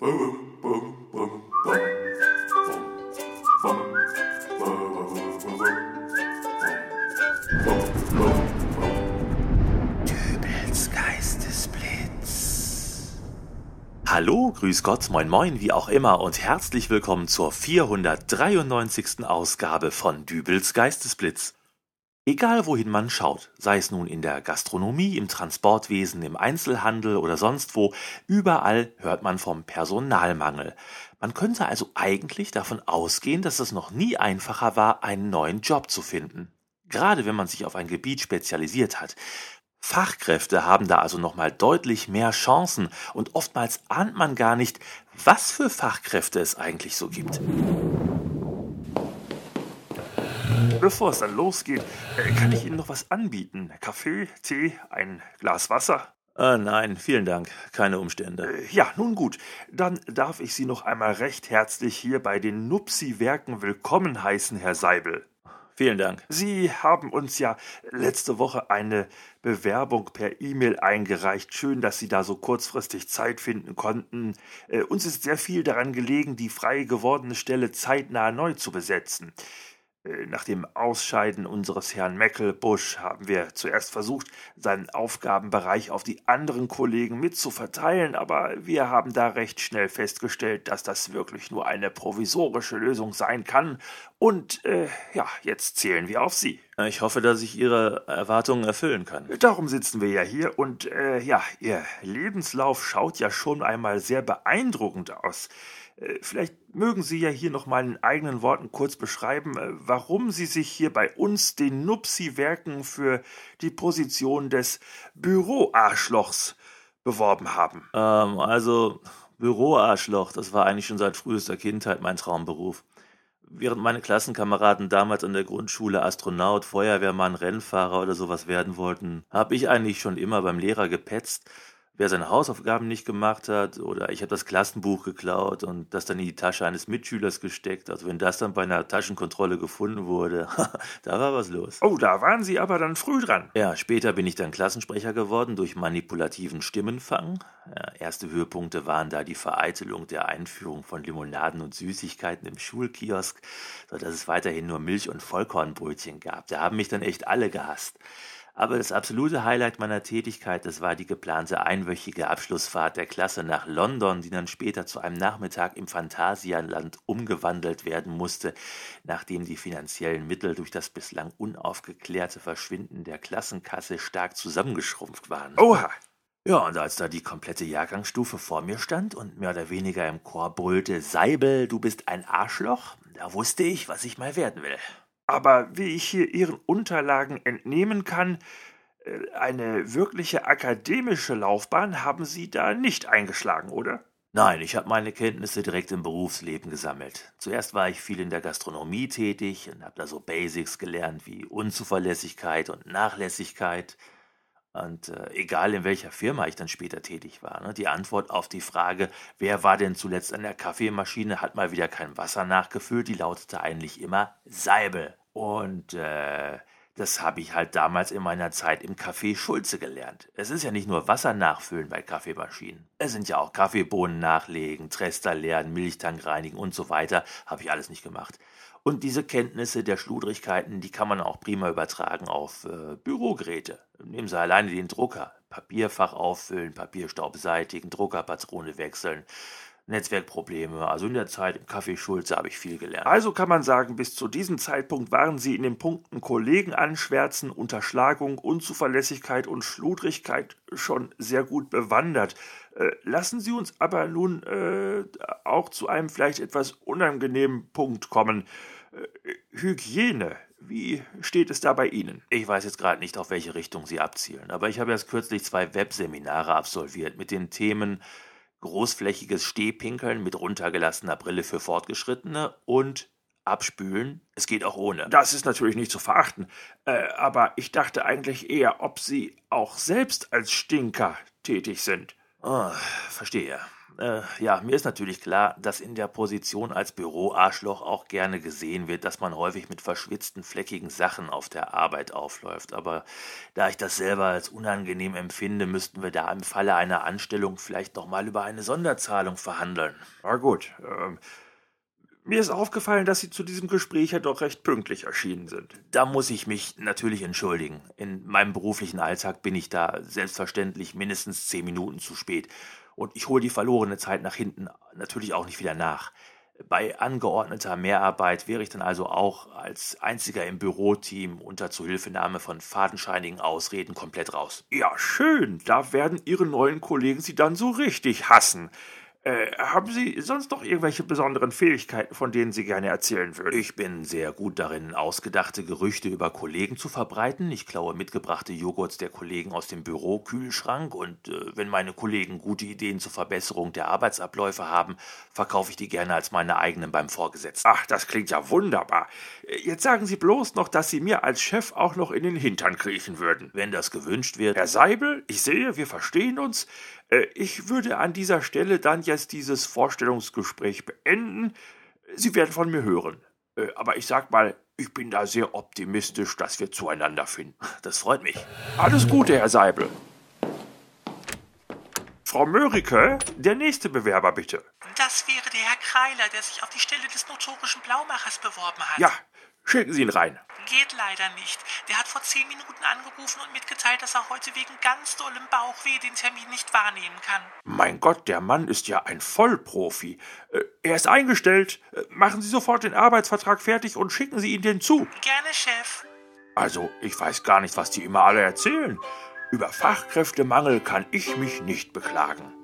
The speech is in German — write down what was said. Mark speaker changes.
Speaker 1: Dübels Geistesblitz. Hallo, grüß Gott, moin moin, wie auch immer und herzlich willkommen zur 493. Ausgabe von Dübels Geistesblitz. Egal wohin man schaut, sei es nun in der Gastronomie, im Transportwesen, im Einzelhandel oder sonst wo, überall hört man vom Personalmangel. Man könnte also eigentlich davon ausgehen, dass es noch nie einfacher war, einen neuen Job zu finden. Gerade wenn man sich auf ein Gebiet spezialisiert hat. Fachkräfte haben da also nochmal deutlich mehr Chancen und oftmals ahnt man gar nicht, was für Fachkräfte es eigentlich so gibt.
Speaker 2: Bevor es dann losgeht, äh, kann ich Ihnen noch was anbieten? Kaffee, Tee, ein Glas Wasser?
Speaker 1: Äh, nein, vielen Dank. Keine Umstände.
Speaker 2: Äh, Ja, nun gut. Dann darf ich Sie noch einmal recht herzlich hier bei den Nupsi-Werken willkommen heißen, Herr Seibel.
Speaker 1: Vielen Dank.
Speaker 2: Sie haben uns ja letzte Woche eine Bewerbung per E-Mail eingereicht. Schön, dass Sie da so kurzfristig Zeit finden konnten. Äh, uns ist sehr viel daran gelegen, die frei gewordene Stelle zeitnah neu zu besetzen. Äh, Nach dem Ausscheiden unseres Herrn Meckelbusch haben wir zuerst versucht, seinen Aufgabenbereich auf die anderen Kollegen mitzuverteilen, aber wir haben da recht schnell festgestellt, dass das wirklich nur eine provisorische Lösung sein kann. Und äh, ja, jetzt zählen wir auf Sie.
Speaker 1: Ich hoffe, dass ich Ihre Erwartungen erfüllen kann.
Speaker 2: Darum sitzen wir ja hier und äh, ja, Ihr Lebenslauf schaut ja schon einmal sehr beeindruckend aus. Äh, Vielleicht mögen Sie ja hier noch mal in eigenen Worten kurz beschreiben, äh, warum Sie sich hier bei uns, den Nupsi-Werken, für die Position des Büroarschlochs beworben haben.
Speaker 1: Ähm, also, Büroarschloch, das war eigentlich schon seit frühester Kindheit mein Traumberuf. Während meine Klassenkameraden damals an der Grundschule Astronaut, Feuerwehrmann, Rennfahrer oder sowas werden wollten, habe ich eigentlich schon immer beim Lehrer gepetzt, wer seine Hausaufgaben nicht gemacht hat oder ich habe das Klassenbuch geklaut und das dann in die Tasche eines Mitschülers gesteckt. Also wenn das dann bei einer Taschenkontrolle gefunden wurde, da war was los.
Speaker 2: Oh, da waren Sie aber dann früh dran.
Speaker 1: Ja, später bin ich dann Klassensprecher geworden durch manipulativen Stimmenfang. Ja, erste Höhepunkte waren da die Vereitelung der Einführung von Limonaden und Süßigkeiten im Schulkiosk, sodass es weiterhin nur Milch- und Vollkornbrötchen gab. Da haben mich dann echt alle gehasst. Aber das absolute Highlight meiner Tätigkeit, das war die geplante einwöchige Abschlussfahrt der Klasse nach London, die dann später zu einem Nachmittag im Phantasialand umgewandelt werden musste, nachdem die finanziellen Mittel durch das bislang unaufgeklärte Verschwinden der Klassenkasse stark zusammengeschrumpft waren.
Speaker 2: Oha.
Speaker 1: Ja, und als da die komplette Jahrgangsstufe vor mir stand und mehr oder weniger im Chor brüllte, Seibel, du bist ein Arschloch, da wusste ich, was ich mal werden will.
Speaker 2: Aber wie ich hier Ihren Unterlagen entnehmen kann, äh, eine wirkliche akademische Laufbahn haben Sie da nicht eingeschlagen, oder?
Speaker 1: Nein, ich habe meine Kenntnisse direkt im Berufsleben gesammelt. Zuerst war ich viel in der Gastronomie tätig und habe da so Basics gelernt wie Unzuverlässigkeit und Nachlässigkeit. Und äh, egal in welcher Firma ich dann später tätig war, ne, die Antwort auf die Frage, wer war denn zuletzt an der Kaffeemaschine, hat mal wieder kein Wasser nachgefüllt, die lautete eigentlich immer Seibel. Und äh, das habe ich halt damals in meiner Zeit im Café Schulze gelernt. Es ist ja nicht nur Wasser nachfüllen bei Kaffeemaschinen. Es sind ja auch Kaffeebohnen nachlegen, Trester leeren, Milchtank reinigen und so weiter. Habe ich alles nicht gemacht. Und diese Kenntnisse der Schludrigkeiten, die kann man auch prima übertragen auf äh, Bürogeräte. Nehmen Sie alleine den Drucker. Papierfach auffüllen, Papierstaub beseitigen, Druckerpatrone wechseln, Netzwerkprobleme. Also in der Zeit im Café Schulze habe ich viel gelernt.
Speaker 2: Also kann man sagen, bis zu diesem Zeitpunkt waren Sie in den Punkten Kollegen anschwärzen, Unterschlagung, Unzuverlässigkeit und Schludrigkeit schon sehr gut bewandert. Äh, lassen Sie uns aber nun äh, auch zu einem vielleicht etwas unangenehmen Punkt kommen. Äh, Hygiene. Wie steht es da bei Ihnen?
Speaker 1: Ich weiß jetzt gerade nicht, auf welche Richtung Sie abzielen, aber ich habe erst kürzlich zwei Webseminare absolviert mit den Themen großflächiges Stehpinkeln mit runtergelassener Brille für Fortgeschrittene und Abspülen. Es geht auch ohne.
Speaker 2: Das ist natürlich nicht zu verachten, äh, aber ich dachte eigentlich eher, ob Sie auch selbst als Stinker tätig sind.
Speaker 1: Oh, verstehe. Äh, ja, mir ist natürlich klar, dass in der Position als Büroarschloch auch gerne gesehen wird, dass man häufig mit verschwitzten, fleckigen Sachen auf der Arbeit aufläuft. Aber da ich das selber als unangenehm empfinde, müssten wir da im Falle einer Anstellung vielleicht nochmal über eine Sonderzahlung verhandeln.
Speaker 2: Na gut. Ähm, mir ist aufgefallen, dass Sie zu diesem Gespräch ja doch recht pünktlich erschienen sind.
Speaker 1: Da muss ich mich natürlich entschuldigen. In meinem beruflichen Alltag bin ich da selbstverständlich mindestens zehn Minuten zu spät. Und ich hole die verlorene Zeit nach hinten natürlich auch nicht wieder nach. Bei angeordneter Mehrarbeit wäre ich dann also auch als einziger im Büroteam unter Zuhilfenahme von fadenscheinigen Ausreden komplett raus.
Speaker 2: Ja, schön. Da werden Ihre neuen Kollegen Sie dann so richtig hassen. Äh, haben Sie sonst noch irgendwelche besonderen Fähigkeiten, von denen Sie gerne erzählen würden?
Speaker 1: Ich bin sehr gut darin, ausgedachte Gerüchte über Kollegen zu verbreiten. Ich klaue mitgebrachte Joghurts der Kollegen aus dem Bürokühlschrank und äh, wenn meine Kollegen gute Ideen zur Verbesserung der Arbeitsabläufe haben, verkaufe ich die gerne als meine eigenen beim Vorgesetzten.
Speaker 2: Ach, das klingt ja wunderbar. Jetzt sagen Sie bloß noch, dass Sie mir als Chef auch noch in den Hintern kriechen würden.
Speaker 1: Wenn das gewünscht wird.
Speaker 2: Herr Seibel, ich sehe, wir verstehen uns. Äh, ich würde an dieser Stelle dann jetzt dieses Vorstellungsgespräch beenden. Sie werden von mir hören. Äh, aber ich sag mal, ich bin da sehr optimistisch, dass wir zueinander finden.
Speaker 1: Das freut mich.
Speaker 2: Alles Gute, Herr Seibel. Frau Mörike, der nächste Bewerber bitte.
Speaker 3: Das wäre der Herr Kreiler, der sich auf die Stelle des notorischen Blaumachers beworben hat.
Speaker 2: Ja, Schicken Sie ihn rein.
Speaker 3: Geht leider nicht. Der hat vor zehn Minuten angerufen und mitgeteilt, dass er heute wegen ganz dollem Bauchweh den Termin nicht wahrnehmen kann.
Speaker 2: Mein Gott, der Mann ist ja ein Vollprofi. Äh, er ist eingestellt. Äh, machen Sie sofort den Arbeitsvertrag fertig und schicken Sie ihn den zu.
Speaker 3: Gerne, Chef.
Speaker 2: Also, ich weiß gar nicht, was die immer alle erzählen. Über Fachkräftemangel kann ich mich nicht beklagen.